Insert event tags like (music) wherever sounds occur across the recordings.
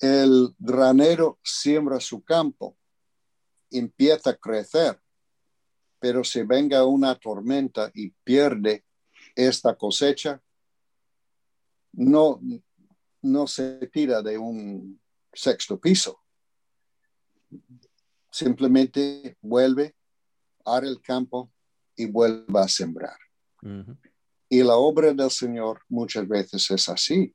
el granero siembra su campo, empieza a crecer, pero si venga una tormenta y pierde esta cosecha, no, no se tira de un sexto piso. Simplemente vuelve, a el campo y vuelve a sembrar. Y la obra del Señor muchas veces es así.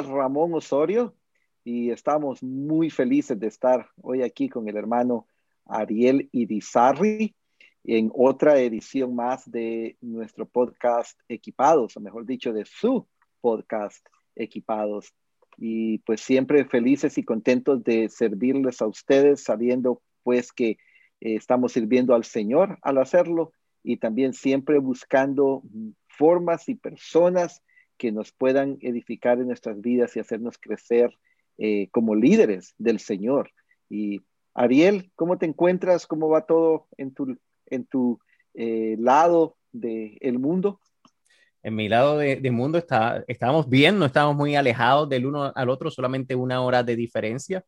Ramón Osorio y estamos muy felices de estar hoy aquí con el hermano Ariel Irizarri en otra edición más de nuestro podcast Equipados, o mejor dicho, de su podcast Equipados. Y pues siempre felices y contentos de servirles a ustedes, sabiendo pues que eh, estamos sirviendo al Señor al hacerlo y también siempre buscando formas y personas que nos puedan edificar en nuestras vidas y hacernos crecer eh, como líderes del Señor. Y Ariel, ¿cómo te encuentras? ¿Cómo va todo en tu, en tu eh, lado del mundo? En mi lado del de mundo está, estábamos bien, no estábamos muy alejados del uno al otro, solamente una hora de diferencia.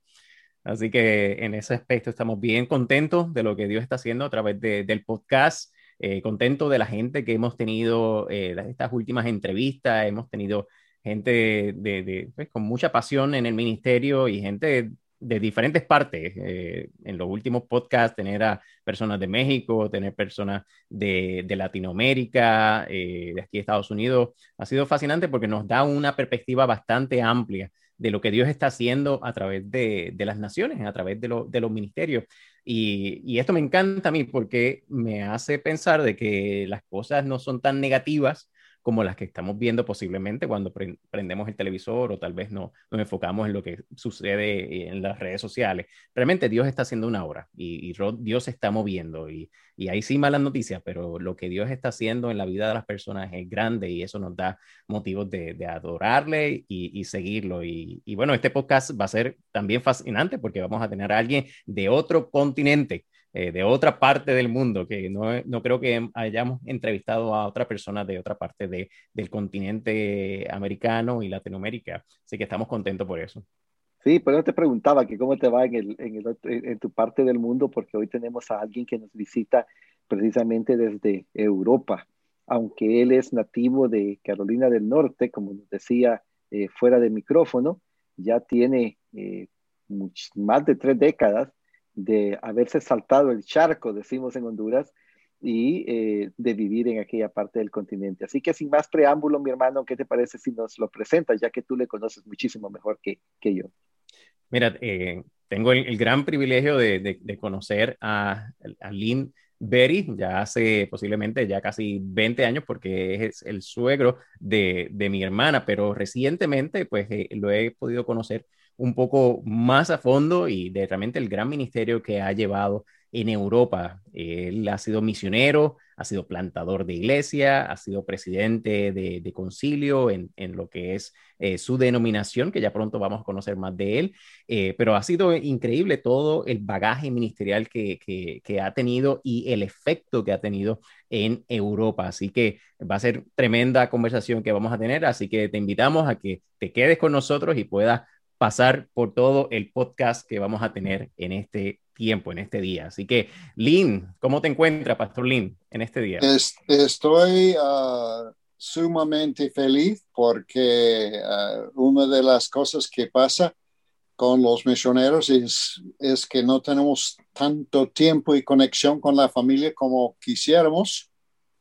Así que en ese aspecto estamos bien contentos de lo que Dios está haciendo a través del podcast, eh, contentos de la gente que hemos tenido eh, estas últimas entrevistas, hemos tenido gente de, pues, con mucha pasión en el ministerio y gente de diferentes partes. Eh, en los últimos podcasts, tener a personas de México, tener personas de, Latinoamérica, eh, de aquí de Estados Unidos, ha sido fascinante porque nos da una perspectiva bastante amplia de lo que Dios está haciendo a través de, las naciones, a través de, los ministerios. Y, esto me encanta a mí porque me hace pensar de que las cosas no son tan negativas como las que estamos viendo posiblemente cuando prendemos el televisor o tal vez no nos enfocamos en lo que sucede en las redes sociales. Realmente Dios está haciendo una obra y, Dios se está moviendo y, y ahí sí malas noticias, pero lo que Dios está haciendo en la vida de las personas es grande y eso nos da motivos de, adorarle y, y seguirlo. Y, y bueno, este podcast va a ser también fascinante porque vamos a tener a alguien de otro continente eh, de otra parte del mundo, que no, no, creo que hayamos entrevistado a otra persona de otra parte de, del continente americano y Latinoamérica. Así que estamos contentos por eso. Sí, pero te preguntaba que cómo te va en, el, en, el, en tu parte del mundo, porque hoy tenemos a alguien que nos visita precisamente desde Europa, aunque él es nativo de Carolina del Norte, como nos decía eh, fuera de micrófono, ya tiene eh, más de tres décadas de haberse saltado el charco, decimos en Honduras, y eh, de vivir en aquella parte del continente. Así que sin más preámbulo, mi hermano, ¿qué te parece si nos lo presentas, ya que tú le conoces muchísimo mejor que, que yo? Mira, eh, tengo el, gran privilegio de, de, conocer a, a, Lynn Berry, ya hace posiblemente ya casi 20 años, porque es el suegro de, de mi hermana, pero recientemente pues eh, lo he podido conocer un poco más a fondo y de realmente el gran ministerio que ha llevado en Europa. Él ha sido misionero, ha sido plantador de iglesia, ha sido presidente de, concilio en, lo que es eh, su denominación, que ya pronto vamos a conocer más de él, eh, pero ha sido increíble todo el bagaje ministerial que, que, ha tenido y el efecto que ha tenido en Europa. Así que va a ser tremenda conversación que vamos a tener, así que te invitamos a que te quedes con nosotros y puedas pasar por todo el podcast que vamos a tener en este tiempo, en este día. Así que, Lynn, ¿cómo te encuentras, Pastor Lynn, en este día? estoy ah, sumamente feliz porque ah, una de las cosas que pasa con los misioneros es, es que no tenemos tanto tiempo y conexión con la familia como quisiéramos,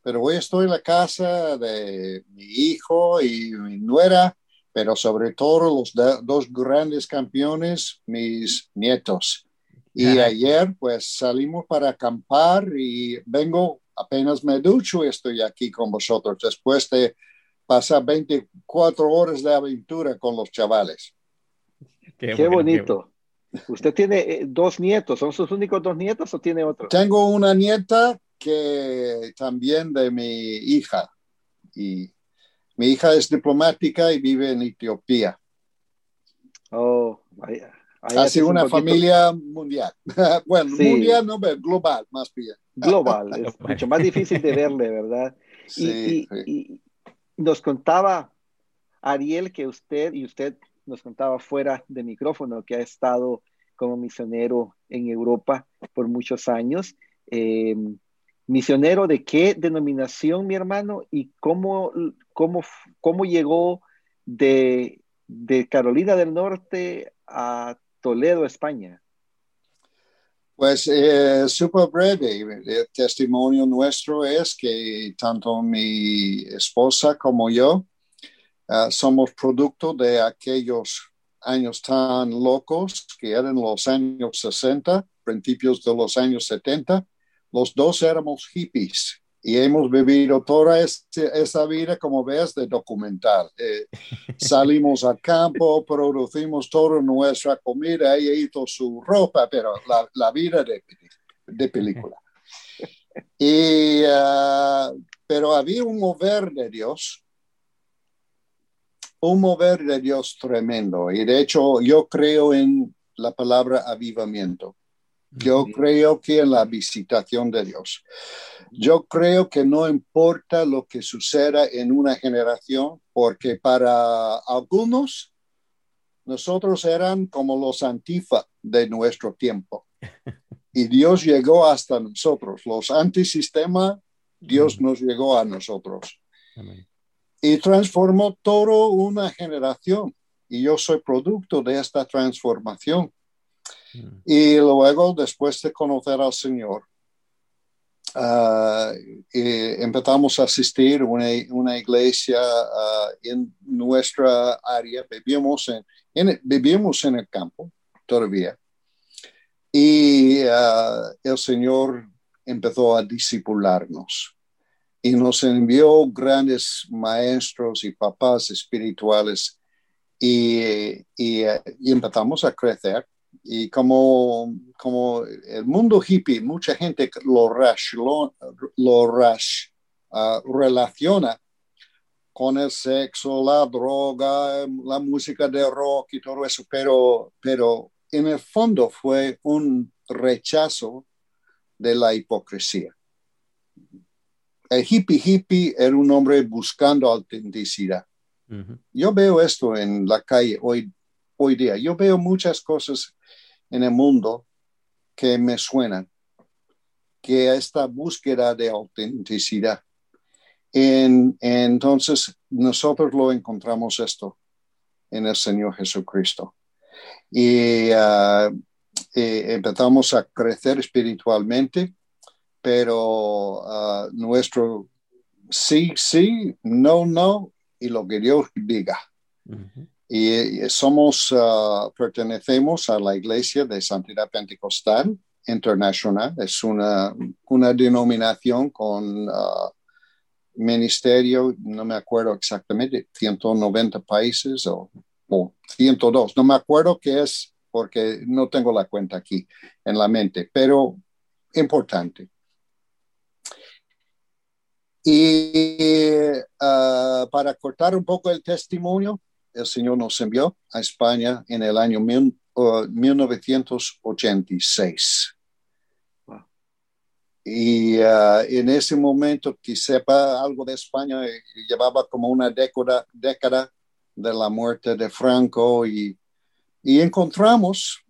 pero hoy estoy en la casa de mi hijo y mi nuera pero sobre todo los dos grandes campeones, mis nietos. Y ayer pues salimos para acampar y vengo, apenas me ducho y estoy aquí con vosotros después de pasar 24 horas de aventura con los chavales. Qué, bonito. ¿Usted tiene eh, dos nietos? ¿Son sus únicos dos nietos o tiene otros? Tengo una nieta que también de mi hija. Y mi hija es diplomática y vive en Etiopía. Oh, vaya. Ha sido una familia mundial. (laughs) bueno, mundial no, pero global, más bien. Global, (laughs) es mucho más difícil de verle, ¿verdad? Sí, y, nos contaba Ariel que usted y usted nos contaba fuera de micrófono que ha estado como misionero en Europa por muchos años. Eh, ¿Misionero de qué denominación, mi hermano? ¿Y cómo, cómo, cómo llegó de, de Carolina del Norte a Toledo, España? Pues eh, súper breve, el testimonio nuestro es que tanto mi esposa como yo uh, somos producto de aquellos años tan locos que eran los años 60, principios de los años 70. Los dos éramos hippies y hemos vivido toda esa vida, como ves, de documental. Eh, (laughs) salimos al campo, producimos toda nuestra comida, ella hizo su ropa, pero la, la vida de, de, película. Y, uh, pero había un mover de Dios, un mover de Dios tremendo. Y de hecho, yo creo en la palabra avivamiento. Yo creo que en la visitación de Dios. Yo creo que no importa lo que suceda en una generación, porque para algunos nosotros eran como los antifa de nuestro tiempo. (laughs) Y Dios llegó hasta nosotros. Los antisistema, Dios nos llegó a nosotros. Y transformó toda una generación. Y yo soy producto de esta transformación. Y luego, después de conocer al Señor, uh, empezamos a asistir a una, iglesia uh, en nuestra área. Vivimos en, vivimos en el campo todavía. Y uh, el Señor empezó a discipularnos y nos envió grandes maestros y papás espirituales y, y, y empezamos a crecer y como, como el mundo hippie, mucha gente lo, lo, lo ah, relaciona con el sexo, la droga, la música de rock y todo eso, pero, pero en el fondo fue un rechazo de la hipocresía. El hippie hippie era un hombre buscando autenticidad. Yo veo esto en la calle hoy, hoy día. Yo veo muchas cosas en el mundo que me suenan, que esta búsqueda de autenticidad. En, entonces, nosotros lo encontramos esto en el Señor Jesucristo. Y uh, empezamos a crecer espiritualmente, pero uh, nuestro sí, sí, no, no, y lo que Dios diga. Y somos, uh, pertenecemos a la Iglesia de Santidad Pentecostal Internacional. Es una, una denominación con uh, ministerio, no me acuerdo exactamente, 190 países o, o 102. No me acuerdo qué es porque no tengo la cuenta aquí en la mente, pero importante. Y uh, para cortar un poco el testimonio, el Señor nos envió a España en el año 1986. Y uh, en ese momento, que sepa algo de España, eh, llevaba como una década, década de la muerte de Franco y, y encontramos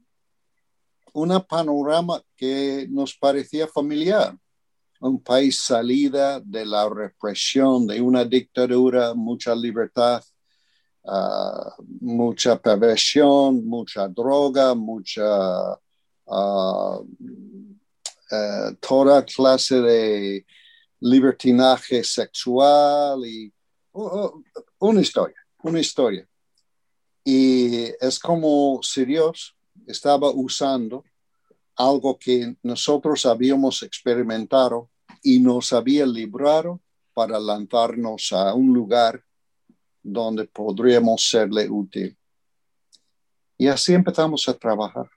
una panorama que nos parecía familiar. Un país salida de la represión, de una dictadura, mucha libertad, Ah, mucha perversión, mucha droga, mucha uh, toda clase de libertinaje sexual y una historia, una historia. Y es como si Dios estaba usando algo que nosotros habíamos experimentado y nos había librado para lanzarnos a un lugar donde podríamos serle útil. Y así empezamos a trabajar.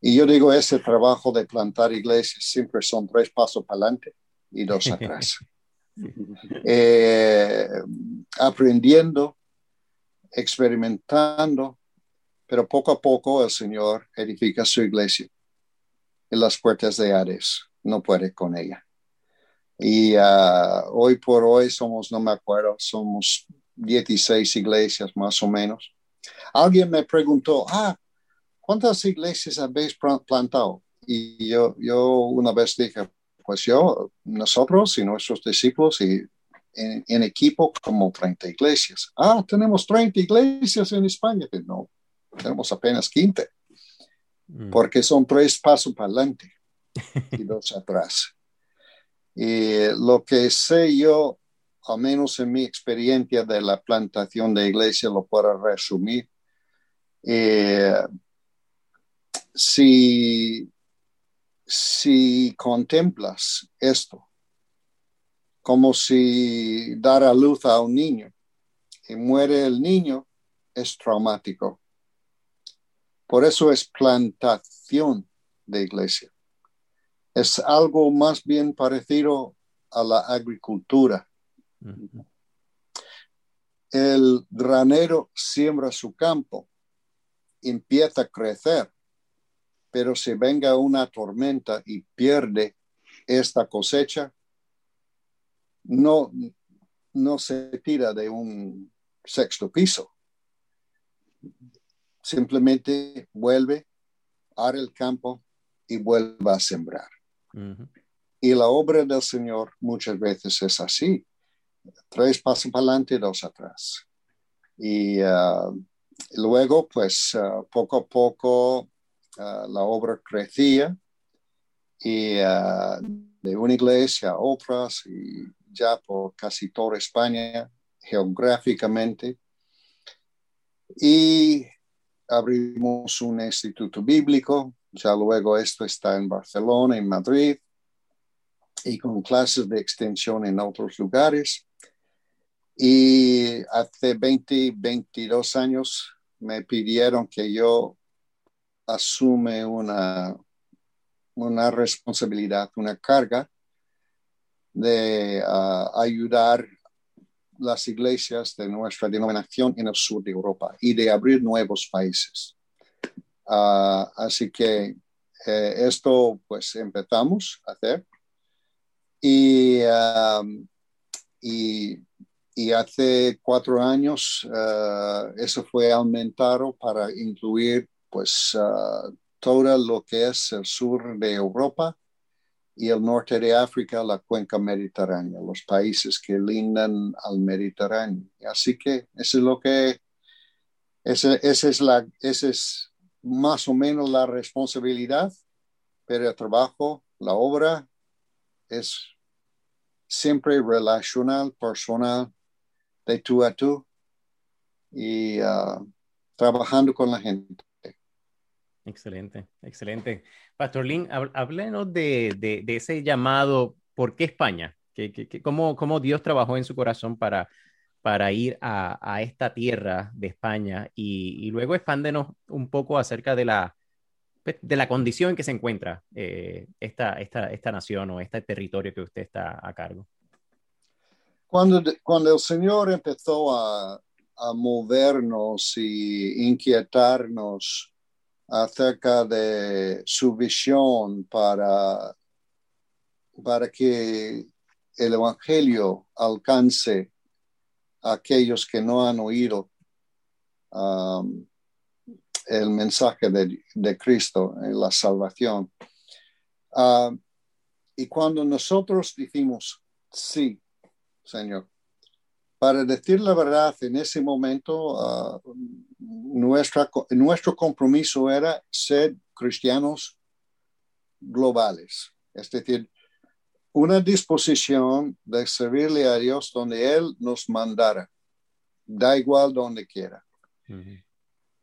Y yo digo, ese trabajo de plantar iglesias siempre son tres pasos para adelante y dos (laughs) atrás. Eh, aprendiendo, experimentando, pero poco a poco el Señor edifica su iglesia. Y las puertas de Hades no puede con ella. Y ah, hoy por hoy somos, no me acuerdo, somos 16 iglesias más o menos. Alguien me preguntó, ah, ¿cuántas iglesias habéis plantado? Y yo, yo una vez dije, pues yo, nosotros y nuestros discípulos y en, equipo como 30 iglesias. Ah, tenemos 30 iglesias en España. No, tenemos apenas 15, mm. porque son tres pasos para adelante y dos atrás. Y lo que sé yo, al menos en mi experiencia de la plantación de iglesia, lo puedo resumir. Eh, si, si contemplas esto como si dar a luz a un niño y muere el niño, es traumático. Por eso es plantación de iglesia. Es algo más bien parecido a la agricultura. El granero siembra su campo, empieza a crecer, pero si venga una tormenta y pierde esta cosecha, no, no se tira de un sexto piso. Simplemente vuelve, a el campo y vuelve a sembrar. Y la obra del Señor muchas veces es así. Tres pasos para adelante, dos atrás. Y uh, luego, pues, uh, poco a poco uh, la obra crecía y de una iglesia a otras y ya por casi toda España geográficamente. Y abrimos un instituto bíblico, ya luego esto está en Barcelona, en Madrid, y con clases de extensión en otros lugares. Y hace 20, 22 años me pidieron que yo asume una, una responsabilidad, una carga de uh, ayudar las iglesias de nuestra denominación en el sur de Europa y de abrir nuevos países. Uh, así que eh, esto pues empezamos a hacer y, um, y, y, hace cuatro años uh, eso fue aumentado para incluir pues todo lo que es el sur de Europa y el norte de África, la cuenca mediterránea, los países que lindan al Mediterráneo. Así que eso es lo que, esa, es la, ese es más o menos la responsabilidad, pero el trabajo, la obra es siempre relacional, personal, de tú a tú y uh, trabajando con la gente. Excelente, excelente. Pastor Lin, háblenos de, de, ese llamado, ¿por qué España? ¿Qué, qué, cómo, cómo, Dios trabajó en su corazón para, para ir a, a esta tierra de España? Y, y, luego expándenos un poco acerca de la, pues, de la condición en que se encuentra eh, esta, esta, esta nación o este territorio que usted está a cargo. Cuando, cuando el Señor empezó a, a movernos y inquietarnos, acerca de su visión para, para que el Evangelio alcance a aquellos que no han oído um, el mensaje de, Cristo en la salvación. Um, y cuando nosotros decimos, sí, Señor, para decir la verdad, en ese momento nuestra, nuestro compromiso era ser cristianos globales, es decir, una disposición de servirle a Dios donde Él nos mandara, da igual donde quiera.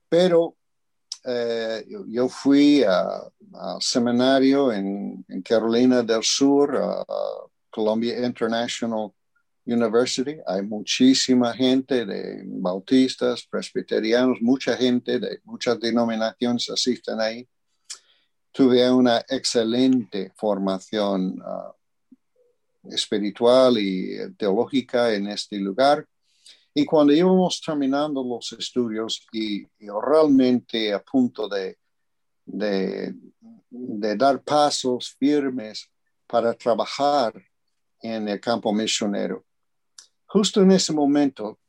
Pero eh, yo, fui al seminario en, Carolina del Sur, a Columbia International University. Hay muchísima gente de bautistas, presbiterianos, mucha gente de muchas denominaciones asisten ahí. Tuve una excelente formación uh, espiritual y teológica en este lugar. Y cuando íbamos terminando los estudios y, realmente a punto de, de, dar pasos firmes para trabajar en el campo misionero, justo en ese momento,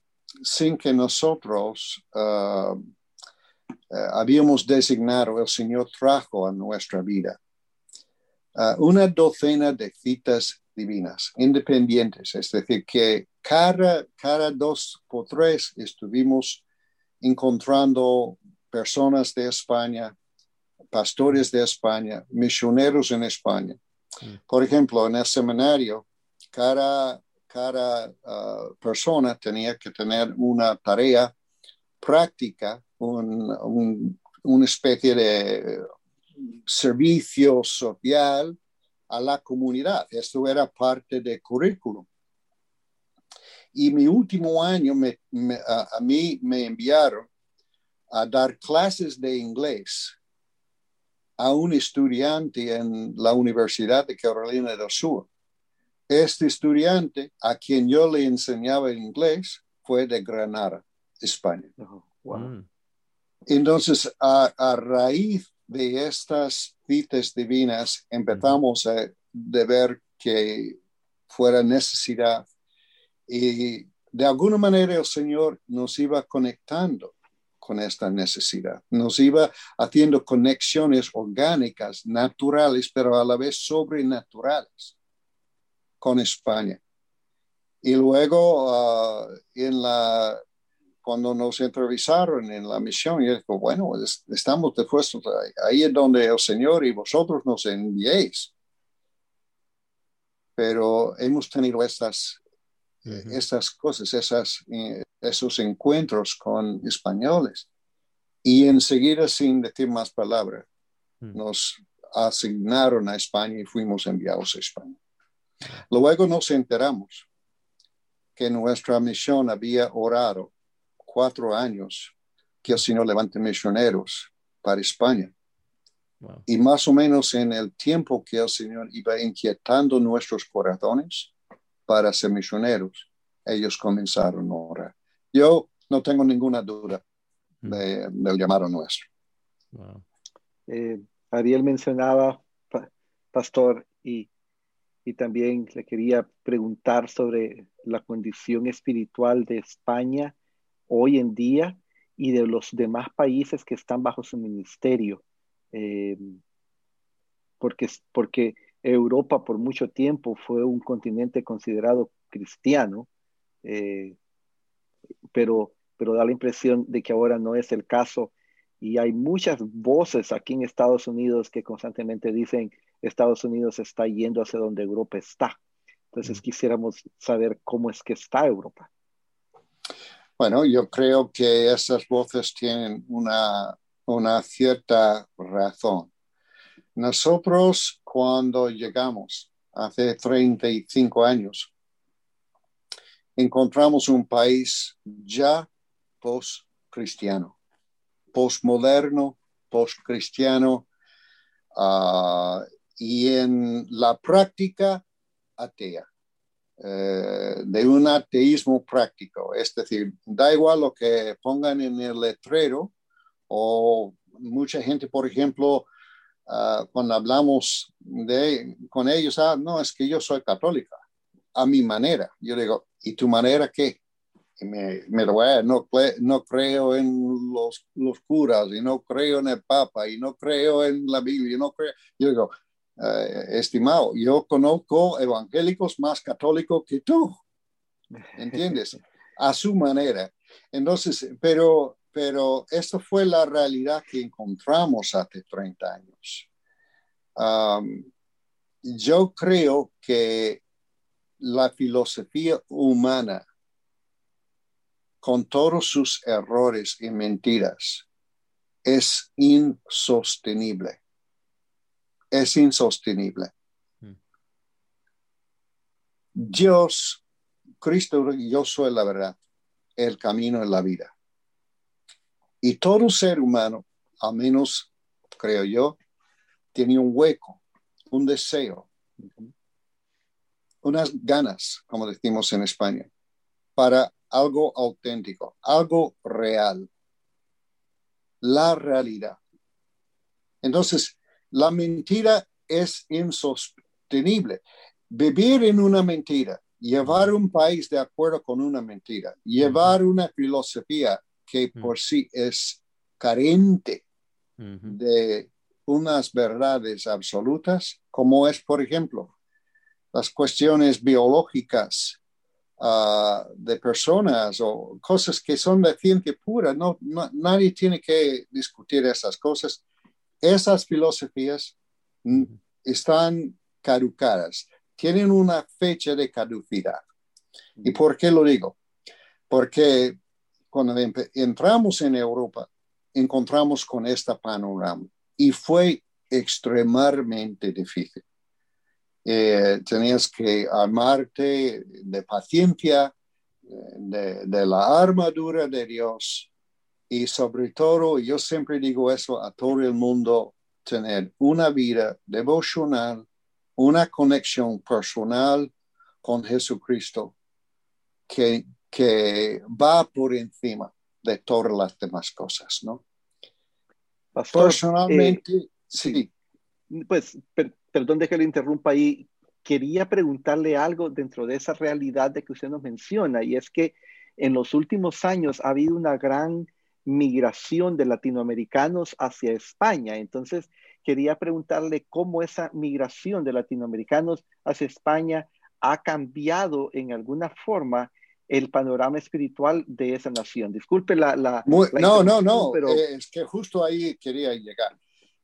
sin que nosotros uh, uh, habíamos designado, el Señor trajo a nuestra vida uh, una docena de citas divinas, independientes, es decir, que cada, cada dos o tres estuvimos encontrando personas de España, pastores de España, misioneros en España. Mm. Por ejemplo, en el seminario, cada, cada uh, persona tenía que tener una tarea práctica, una especie de servicio social a la comunidad. Esto era parte del currículum. Y mi último año a, mí me enviaron a dar clases de inglés a un estudiante en la Universidad de Carolina del Sur. Este estudiante a quien yo le enseñaba inglés fue de Granada, España. Mm. Entonces, a, a, raíz de estas citas divinas empezamos a de ver que fuera necesidad y de alguna manera el Señor nos iba conectando con esta necesidad, nos iba haciendo conexiones orgánicas, naturales, pero a la vez sobrenaturales con España. Y luego uh, en la cuando nos entrevistaron en la misión, y dijo, bueno, estamos dispuestos, ahí es donde el Señor y vosotros nos enviéis. Pero hemos tenido estas, estas cosas, esas, eh, esos encuentros con españoles. Y enseguida, sin decir más palabras, nos asignaron a España y fuimos enviados a España. Luego nos enteramos que nuestra misión había orado cuatro años que el Señor levante misioneros para España. Y más o menos en el tiempo que el Señor iba inquietando nuestros corazones para ser misioneros, ellos comenzaron a orar. Yo no tengo ninguna duda mm. del llamado nuestro. Eh, Ariel mencionaba, pastor, y, y también le quería preguntar sobre la condición espiritual de España hoy en día y de los demás países que están bajo su ministerio. Eh, porque, porque Europa por mucho tiempo fue un continente considerado cristiano, eh, pero, pero da la impresión de que ahora no es el caso. Y hay muchas voces aquí en Estados Unidos que constantemente dicen Estados Unidos está yendo hacia donde Europa está. Entonces quisiéramos saber cómo es que está Europa. Bueno, yo creo que esas voces tienen una, una cierta razón. Nosotros cuando llegamos hace 35 años, encontramos un país ya post-cristiano, post-moderno, post-cristiano ah, y en la práctica atea. Eh, de un ateísmo práctico. Es decir, da igual lo que pongan en el letrero o mucha gente, por ejemplo, ah, cuando hablamos de, con ellos, ah, no, es que yo soy católica, a mi manera. Yo digo, ¿y tu manera qué? me, me lo no, no creo en los, los curas y no creo en el Papa y no creo en la Biblia, no creo. Yo digo, eh, estimado, yo conozco evangélicos más católicos que tú, (laughs) ¿entiendes? A su manera. Entonces, pero, pero esto fue la realidad que encontramos hace 30 años. yo creo que la filosofía humana, con todos sus errores y mentiras, es insostenible es insostenible. Mm. Dios Cristo, yo soy la verdad, el camino en la vida. Y todo ser humano, al menos creo yo, tiene un hueco, un deseo, unas ganas, como decimos en España, para algo auténtico, algo real, la realidad. Entonces, la mentira es insostenible. Vivir en una mentira, llevar un país de acuerdo con una mentira, llevar una filosofía que por sí es carente de unas verdades absolutas, como es, por ejemplo, las cuestiones biológicas ah, de personas o cosas que son de ciencia pura. No, nadie tiene que discutir esas cosas. Esas filosofías están caducadas, tienen una fecha de caducidad. ¿Y por qué lo digo? Porque cuando entramos en Europa, encontramos con este panorama y fue extremadamente difícil. Eh, tenías que armarte de paciencia, de, de, la armadura de Dios y sobre todo, yo siempre digo eso a todo el mundo, tener una vida devocional, una conexión personal con Jesucristo que, que va por encima de todas las demás cosas, ¿no? Personalmente, eh, sí. Pues, perdón de que le interrumpa ahí. Quería preguntarle algo dentro de esa realidad de que usted nos menciona, y es que en los últimos años ha habido una gran migración de latinoamericanos hacia España. Entonces, quería preguntarle cómo esa migración de latinoamericanos hacia España ha cambiado en alguna forma el panorama espiritual de esa nación. Disculpe la... la, no, no, no, pero... Eh, es que justo ahí quería llegar.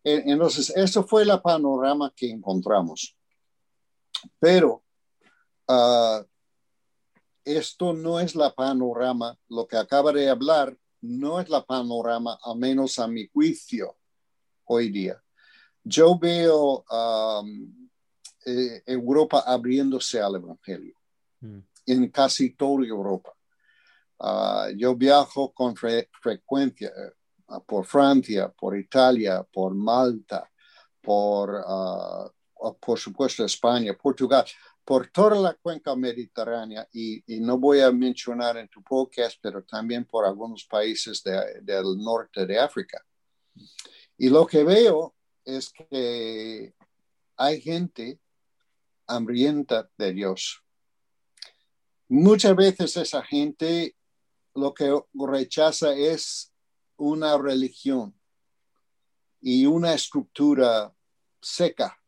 Eh, entonces, eso fue el panorama que encontramos. Pero uh, esto no es la panorama, lo que acaba de hablar no es la panorama, a menos a mi juicio, hoy día. Yo veo um, eh, Europa abriéndose al Evangelio. Mm en casi toda Europa. Ah, yo viajo con frecuencia ah, por Francia, por Italia, por Malta, por, uh, por supuesto España, Portugal, por toda la cuenca mediterránea y, no voy a mencionar en tu podcast, pero también por algunos países de, del norte de África. Y lo que veo es que hay gente hambrienta de Dios Muchas veces esa gente lo que rechaza es una religión y una estructura seca.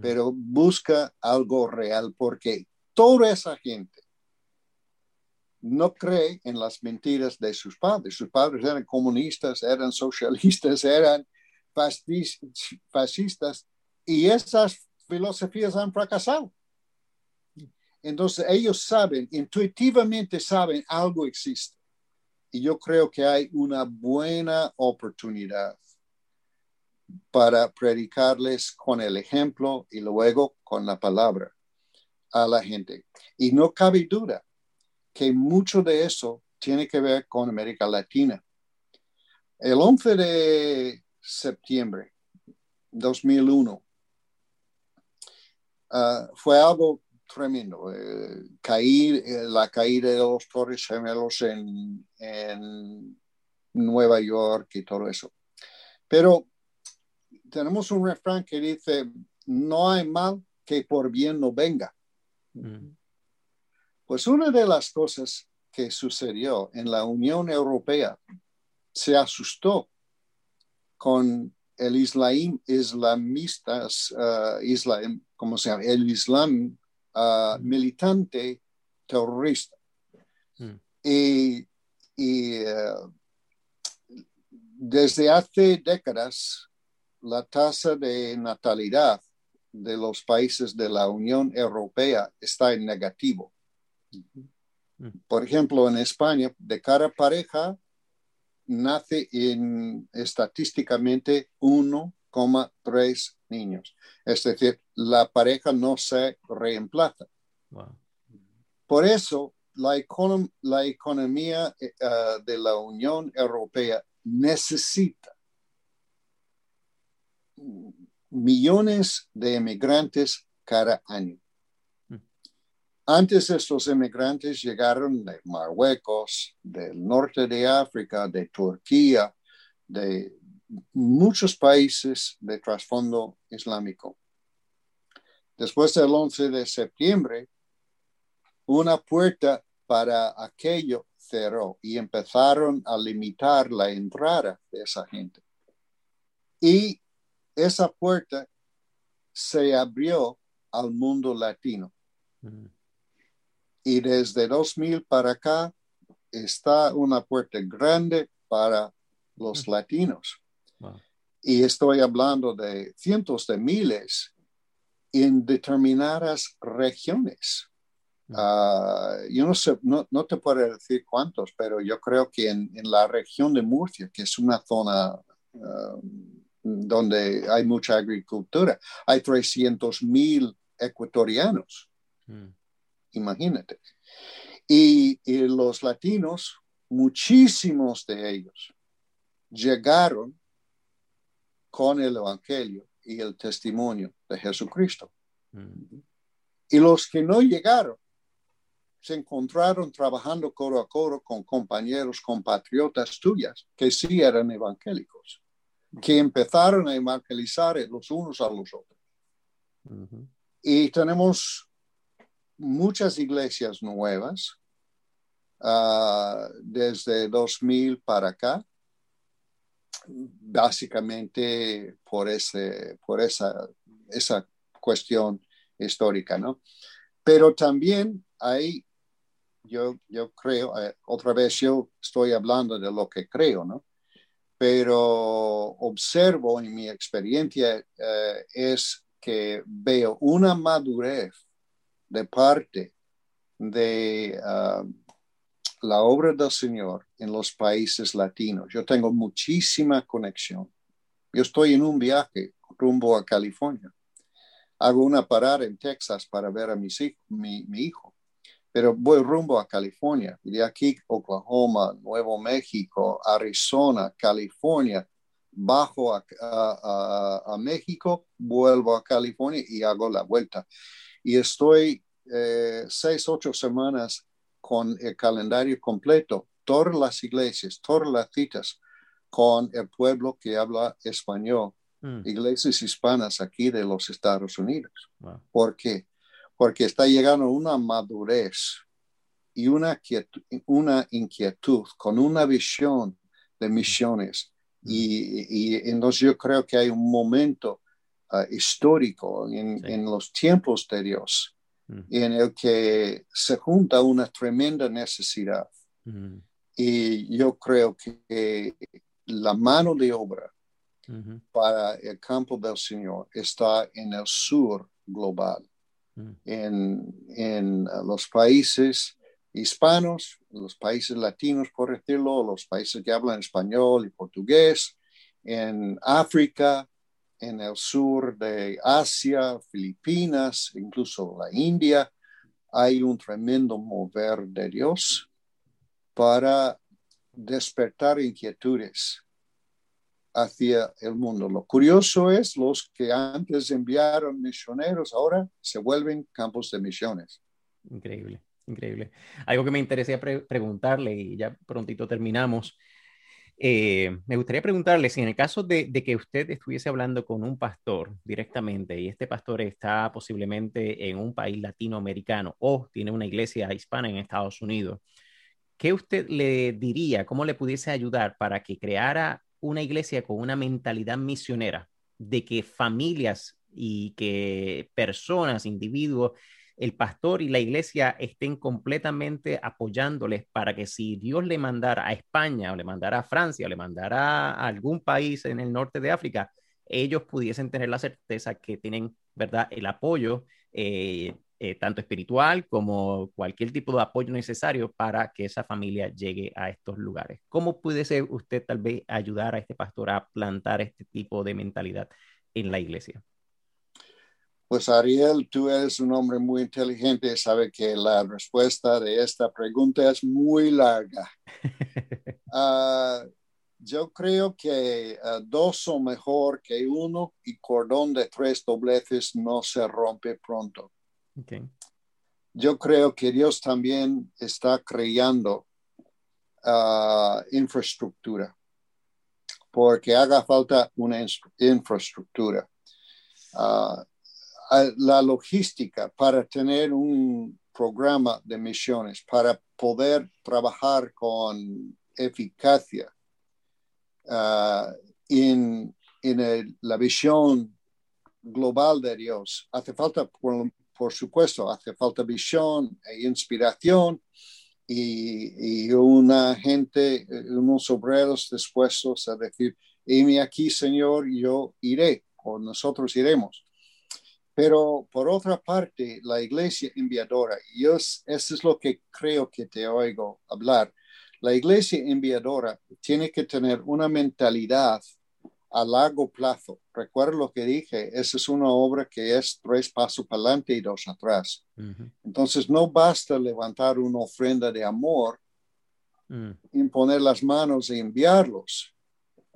Pero busca algo real porque toda esa gente no cree en las mentiras de sus padres. Sus padres eran comunistas, eran socialistas, (laughs) eran fascistas y esas filosofías han fracasado. Entonces ellos saben, intuitivamente saben, algo existe. Y yo creo que hay una buena oportunidad para predicarles con el ejemplo y luego con la palabra a la gente. Y no cabe duda que mucho de eso tiene que ver con América Latina. El 11 de septiembre 2001 ah, fue algo tremendo. Eh, caer, eh, la caída de los Torres Gemelos en, en Nueva York y todo eso. Pero tenemos un refrán que dice, no hay mal que por bien no venga. Mm. Pues una de las cosas que sucedió en la Unión Europea se asustó con el islam, islamistas, uh, islam, ¿cómo se llama? El islam militante terrorista. Mm. Y, eh, desde hace décadas, la tasa de natalidad de los países de la Unión Europea está en negativo. Por ejemplo, en España, de cada pareja, nace en, estadísticamente 1,3 niños. Es decir, la pareja no se reemplaza. Por eso la, la economía eh, ah, de la Unión Europea necesita millones de emigrantes cada año. Mm. Antes estos emigrantes llegaron de Marruecos, del norte de África, de Turquía, de muchos países de trasfondo islámico. Después del 11 de septiembre, una puerta para aquello cerró y empezaron a limitar la entrada de esa gente. Y esa puerta se abrió al mundo latino. Mm. Y desde 2000 para acá está una puerta grande para los mm. latinos. Y estoy hablando de cientos de miles en determinadas regiones. Mm. Ah, yo no sé, no, te puedo decir cuántos, pero yo creo que en, la región de Murcia, que es una zona ah, donde hay mucha agricultura, hay 300 mil ecuatorianos. Mm. Imagínate. Y, y los latinos, muchísimos de ellos, llegaron con el Evangelio y el testimonio de Jesucristo. Mm. Y los que no llegaron se encontraron trabajando coro a coro con compañeros, compatriotas tuyas, que sí eran evangélicos, que empezaron a evangelizar los unos a los otros. Y tenemos muchas iglesias nuevas ah, desde 2000 para acá, básicamente por, ese, por esa, esa cuestión histórica, ¿no? Pero también hay, yo, yo creo, eh, otra vez yo estoy hablando de lo que creo, ¿no? Pero observo en mi experiencia eh, es que veo una madurez de parte de ah, la obra del Señor en los países latinos. Yo tengo muchísima conexión. Yo estoy en un viaje rumbo a California. Hago una parada en Texas para ver a mi, mi hijo, pero voy rumbo a California. Y de aquí, Oklahoma, Nuevo México, Arizona, California, bajo a, México, vuelvo a California y hago la vuelta. Y estoy eh, seis, ocho semanas con el calendario completo, todas las iglesias, todas las citas con el pueblo que habla español, mm. iglesias hispanas aquí de los Estados Unidos. ¿Por qué? Porque está llegando una madurez y una, una inquietud con una visión de misiones. Mm. Y, y, entonces yo creo que hay un momento ah, histórico en, en, los tiempos de Dios en el que se junta una tremenda necesidad. Y yo creo que la mano de obra para el campo del Señor está en el sur global, en, en los países hispanos, los países latinos, por decirlo, los países que hablan español y portugués, en África, en el sur de Asia, Filipinas, incluso la India, hay un tremendo mover de Dios para despertar inquietudes hacia el mundo. Lo curioso es, los que antes enviaron misioneros ahora se vuelven campos de misiones. Increíble, increíble. Algo que me interesaría preguntarle y ya prontito terminamos. Eh, me gustaría preguntarle si en el caso de, que usted estuviese hablando con un pastor directamente y este pastor está posiblemente en un país latinoamericano o tiene una iglesia hispana en Estados Unidos, ¿qué usted le diría, cómo le pudiese ayudar para que creara una iglesia con una mentalidad misionera de que familias y que personas, individuos, el pastor y la iglesia estén completamente apoyándoles para que si Dios le mandara a España o le mandara a Francia o le mandara a algún país en el norte de África, ellos pudiesen tener la certeza que tienen, ¿verdad?, el apoyo eh, eh, tanto espiritual como cualquier tipo de apoyo necesario para que esa familia llegue a estos lugares. ¿Cómo pudiese usted tal vez ayudar a este pastor a plantar este tipo de mentalidad en la iglesia? Pues Ariel, tú eres un hombre muy inteligente y sabe que la respuesta de esta pregunta es muy larga. (laughs) Ah, yo creo que ah, dos son mejor que uno y cordón de tres dobleces no se rompe pronto. Yo creo que Dios también está creando ah, infraestructura porque haga falta una infraestructura la logística para tener un programa de misiones, para poder trabajar con eficacia uh, en, la visión global de Dios. Hace falta, por, supuesto, hace falta visión e inspiración y, una gente, unos obreros dispuestos a decir, heme aquí, Señor, yo iré, o nosotros iremos. Pero por otra parte, la iglesia enviadora, y eso es lo que creo que te oigo hablar, la iglesia enviadora tiene que tener una mentalidad a largo plazo. Recuerda lo que dije, esa es una obra que es tres pasos para adelante y dos atrás. Entonces no basta levantar una ofrenda de amor, mm. imponer las manos e enviarlos.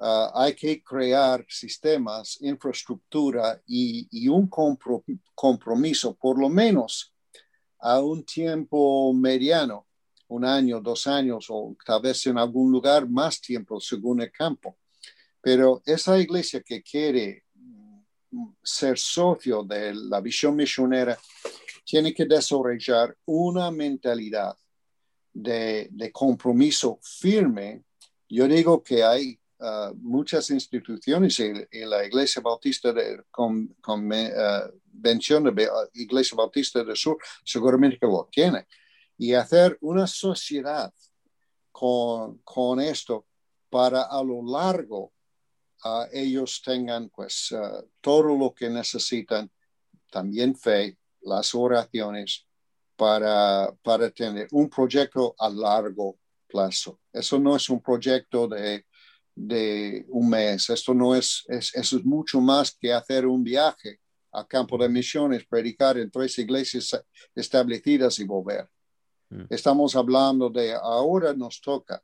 Ah, hay que crear sistemas, infraestructura y, un compromiso, por lo menos a un tiempo mediano, un año, dos años o tal vez en algún lugar más tiempo según el campo. Pero esa iglesia que quiere mm, ser socio de la visión misionera tiene que desarrollar una mentalidad de, de compromiso firme. Yo digo que hay Uh, muchas instituciones y, la Iglesia Bautista de Convención uh, de uh, Iglesia Bautista del Sur seguramente que lo tiene. Y hacer una sociedad con, con esto para a lo largo ellos tengan pues todo lo que necesitan, también fe, las oraciones, para, para tener un proyecto a largo plazo. Eso no es un proyecto de de un mes. Esto no es, es, eso es mucho más que hacer un viaje a campo de misiones, predicar en tres iglesias establecidas y volver. Mm. Estamos hablando de ahora nos toca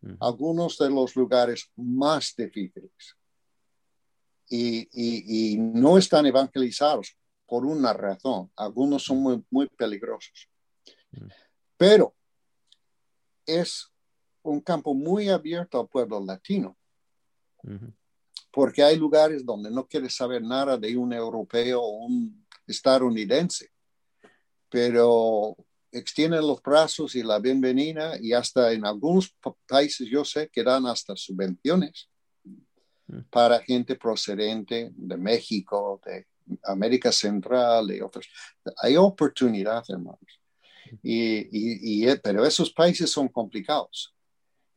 mm. algunos de los lugares más difíciles y, y, y, no están evangelizados por una razón. Algunos son muy, muy peligrosos. Mm. Pero es un campo muy abierto al pueblo latino. Porque hay lugares donde no quieres saber nada de un europeo o un estadounidense, pero extienden los brazos y la bienvenida y hasta en algunos países yo sé que dan hasta subvenciones para gente procedente de México, de América Central y otros. Hay oportunidad, hermanos. Y, y, pero esos países son complicados.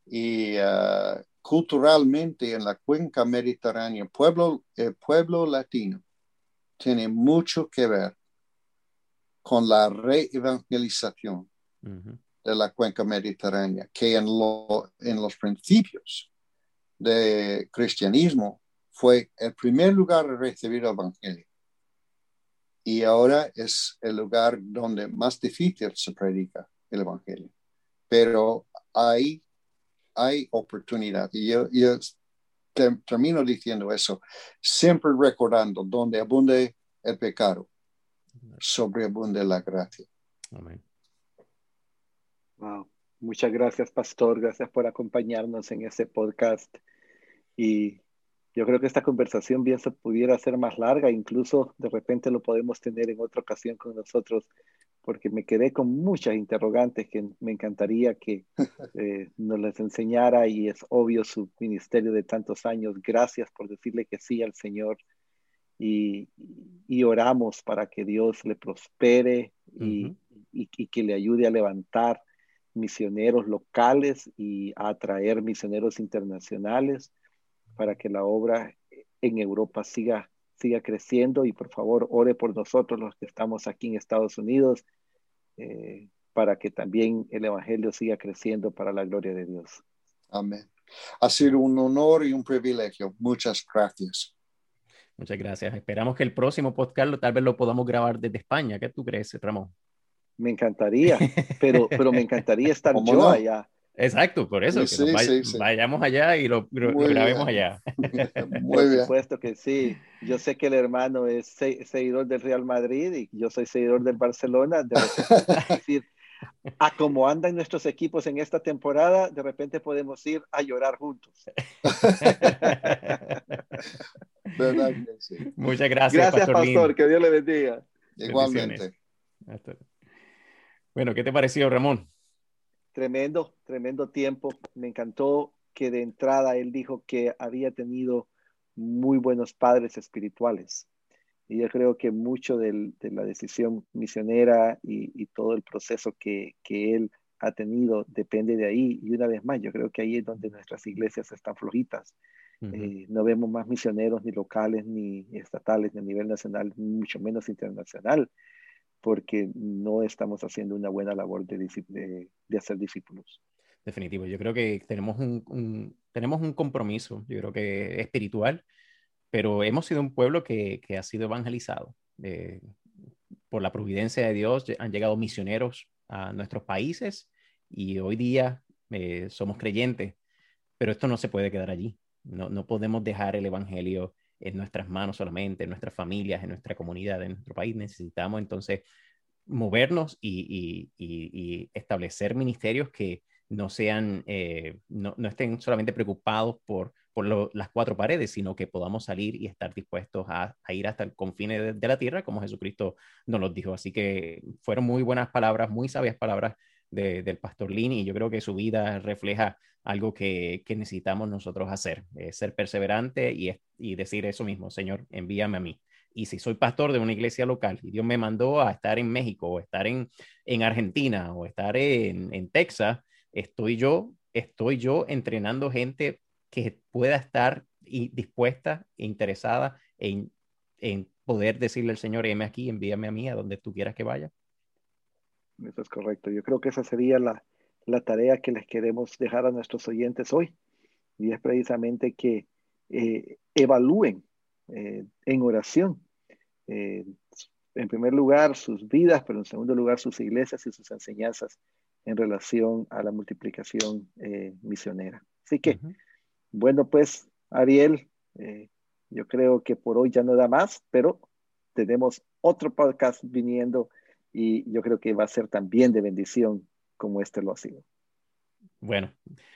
Y uh, culturalmente en la cuenca mediterránea, pueblo, el pueblo latino tiene mucho que ver con la reevangelización de la cuenca mediterránea, que en, en los principios de cristianismo fue el primer lugar a recibir el evangelio. Y ahora es el lugar donde más difícil se predica el evangelio. Pero hay hay oportunidad. Y yo, termino diciendo eso, siempre recordando donde abunde el pecado, sobreabunde la gracia. Amén. Wow. Muchas gracias, Pastor. Gracias por acompañarnos en ese podcast. Y yo creo que esta conversación bien se pudiera hacer más larga, incluso de repente lo podemos tener en otra ocasión con nosotros, porque me quedé con muchas interrogantes que me encantaría que (laughs) eh, nos las enseñara y es obvio su ministerio de tantos años. Gracias por decirle que sí al Señor y, y oramos para que Dios le prospere y, y, y, que le ayude a levantar misioneros locales y a atraer misioneros internacionales para que la obra en Europa siga siga creciendo y por favor ore por nosotros los que estamos aquí en Estados Unidos eh, para que también el Evangelio siga creciendo para la gloria de Dios. Amén. Ha sido un honor y un privilegio. Muchas gracias. Muchas gracias. Esperamos que el próximo podcast tal vez lo podamos grabar desde España. ¿Qué tú crees, Ramón? Me encantaría, pero, pero me encantaría (laughs) estar yo allá. Exacto, por eso, que vayamos allá y lo, grabemos allá. (laughs) Muy por supuesto que sí. Yo sé que el hermano es seguidor del Real Madrid y yo soy seguidor del Barcelona. De decir, a cómo andan nuestros equipos en esta temporada, de repente podemos ir a llorar juntos. (laughs) Muchas gracias. Gracias, Pastor. Que Dios le bendiga. Igualmente. Bueno, ¿qué te pareció, Ramón? Tremendo, tremendo tiempo. Me encantó que de entrada él dijo que había tenido muy buenos padres espirituales. Y yo creo que mucho de la decisión misionera y, todo el proceso que, él ha tenido depende de ahí. Y una vez más, yo creo que ahí es donde nuestras iglesias están flojitas. Eh, no vemos más misioneros ni locales, ni estatales, ni a nivel nacional, mucho menos internacional porque no estamos haciendo una buena labor de, hacer discípulos. Definitivo, yo creo que tenemos un, tenemos un compromiso, yo creo que espiritual, pero hemos sido un pueblo que, que ha sido evangelizado. Eh, por la providencia de Dios han llegado misioneros a nuestros países y hoy día eh, somos creyentes, pero esto no se puede quedar allí. No, no podemos dejar el Evangelio en nuestras manos solamente, en nuestras familias, en nuestra comunidad, en nuestro país. Necesitamos entonces movernos y, establecer ministerios que no sean, eh, no, estén solamente preocupados por, por las cuatro paredes, sino que podamos salir y estar dispuestos a, ir hasta el confine de, la tierra, como Jesucristo nos lo dijo. Así que fueron muy buenas palabras, muy sabias palabras del pastor Lini y yo creo que su vida refleja algo que, necesitamos nosotros hacer, ser perseverante y, y decir eso mismo, Señor, envíame a mí. Y si soy pastor de una iglesia local y Dios me mandó a estar en México o estar en, en Argentina o estar en, en Texas, estoy yo, estoy yo entrenando gente que pueda estar y dispuesta e interesada en, en poder decirle al Señor, heme aquí, envíame a mí a donde tú quieras que vaya. Eso es correcto. Yo creo que esa sería la, la tarea que les queremos dejar a nuestros oyentes hoy. Y es precisamente que eh, evalúen eh, en oración, eh, en primer lugar, sus vidas, pero en segundo lugar, sus iglesias y sus enseñanzas en relación a la multiplicación misionera. Así que, bueno, pues, Ariel, yo creo que por hoy ya no da más, pero tenemos otro podcast viniendo y yo creo que va a ser también de bendición como este lo ha sido. Bueno,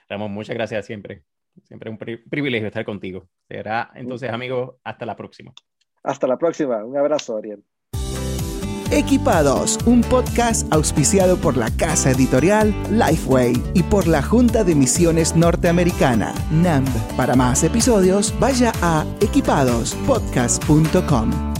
Ramón, muchas gracias siempre. Siempre un privilegio estar contigo. Será entonces, amigos, hasta la próxima. Hasta la próxima. Un abrazo, Ariel. Equipados, un podcast auspiciado por la casa editorial Lifeway y por la Junta de Misiones Norteamericana, NAMB. Para más episodios, vaya a equipadospodcast.com.